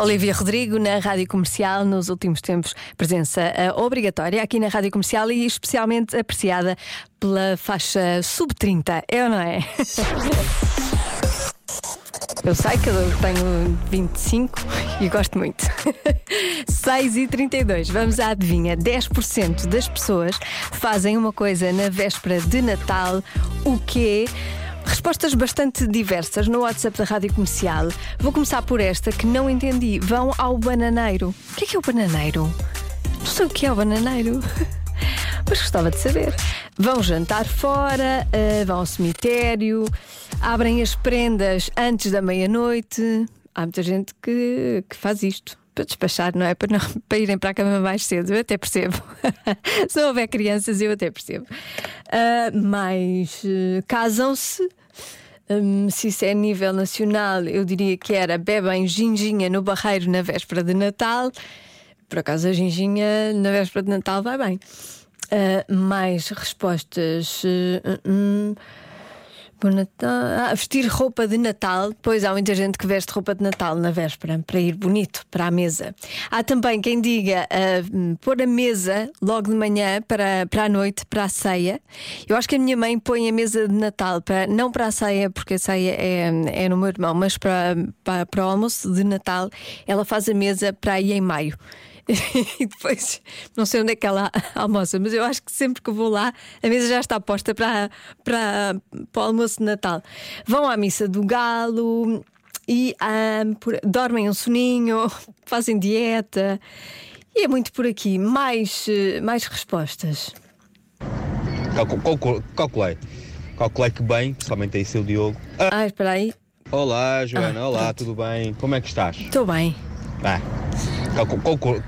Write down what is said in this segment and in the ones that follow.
Olivia Rodrigo na Rádio Comercial, nos últimos tempos, presença eh, obrigatória aqui na Rádio Comercial e especialmente apreciada pela faixa sub-30, é ou não é? Eu sei que eu tenho 25 e gosto muito. 6 e 32, vamos à adivinha. 10% das pessoas fazem uma coisa na véspera de Natal, o quê? Respostas bastante diversas no WhatsApp da Rádio Comercial. Vou começar por esta que não entendi. Vão ao bananeiro. O que é que é o bananeiro? Não sei o que é o bananeiro. Mas gostava de saber. Vão jantar fora, eh, vão ao cemitério, abrem as prendas antes da meia-noite. Há muita gente que, que faz isto. Para despachar, não é? Para, não, para irem para a cama mais cedo, eu até percebo. Se houver crianças, eu até percebo. Ah, mas eh, casam-se. Hum, se isso é a nível nacional, eu diria que era bebem ginginha no barreiro na véspera de Natal. Por acaso a ginginha na véspera de Natal vai bem. Ah, mais respostas. Uh, Natal. Ah, vestir roupa de Natal. Pois há muita gente que veste roupa de Natal na véspera para ir bonito para a mesa. Há também quem diga hum, pôr a mesa logo de manhã para, para a noite, para a ceia. Eu acho que a minha mãe põe a mesa de Natal, para, não para a ceia, porque a ceia é, é no meu irmão, mas para, para, para o almoço de Natal, ela faz a mesa para aí em maio. e depois não sei onde é que ela almoça, mas eu acho que sempre que vou lá a mesa já está posta para, para, para o almoço de Natal. Vão à missa do galo e ah, por- dormem um soninho, fazem dieta e é muito por aqui. Mais, mais respostas. Calcu- calcu- Calculei. Calculei que bem, principalmente aí seu Diogo. Ah, Ah, espera aí, olá, Joana, Ah, olá, pronto. tudo bem? Como é que estás? estou bem. Ah,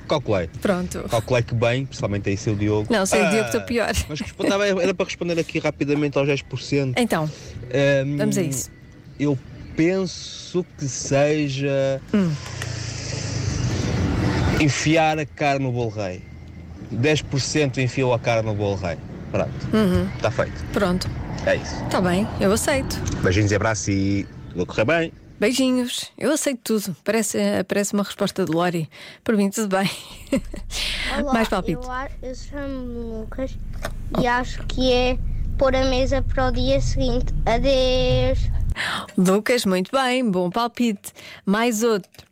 calculei. Pronto. Calculei que bem, principalmente aí seu Diogo. Não, sei o Ah, Diogo estou pior. Mas era para responder aqui rapidamente aos 10%. Então, Ahm, vamos a isso. Eu penso que seja. Hum. Enfiar a cara no bolo rei. 10% enfiou a cara no bolo rei. Pronto. Uhum. Está feito. Pronto, É isso. está bem, eu aceito. Beijinhos e abraço e vou correr bem. Beijinhos, eu aceito tudo. Parece, parece uma resposta de Lori. Para mim, tudo bem. Olá, Mais palpite. Eu, eu chamo-me Lucas e acho que é pôr a mesa para o dia seguinte. Adeus. Lucas, muito bem, bom palpite. Mais outro.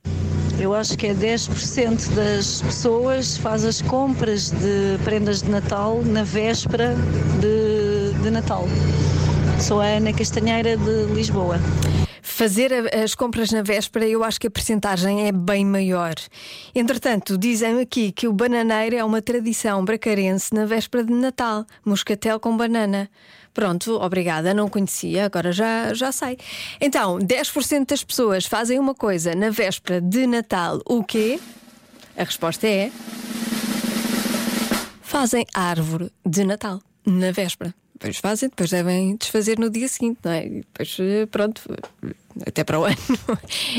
Eu acho que é 10% das pessoas faz as compras de prendas de Natal na véspera de, de Natal. Sou a Ana Castanheira de Lisboa. Fazer as compras na véspera, eu acho que a percentagem é bem maior. Entretanto, dizem aqui que o bananeiro é uma tradição bracarense na véspera de Natal. Moscatel com banana. Pronto, obrigada, não conhecia, agora já, já sei. Então, 10% das pessoas fazem uma coisa na véspera de Natal. O quê? A resposta é. Fazem árvore de Natal na véspera. Depois fazem, depois devem desfazer no dia seguinte, não é? E depois, eh, pronto, até para o ano.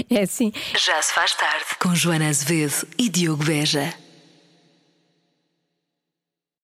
É assim. Já se faz tarde com Joana Azevedo e Diogo Beja.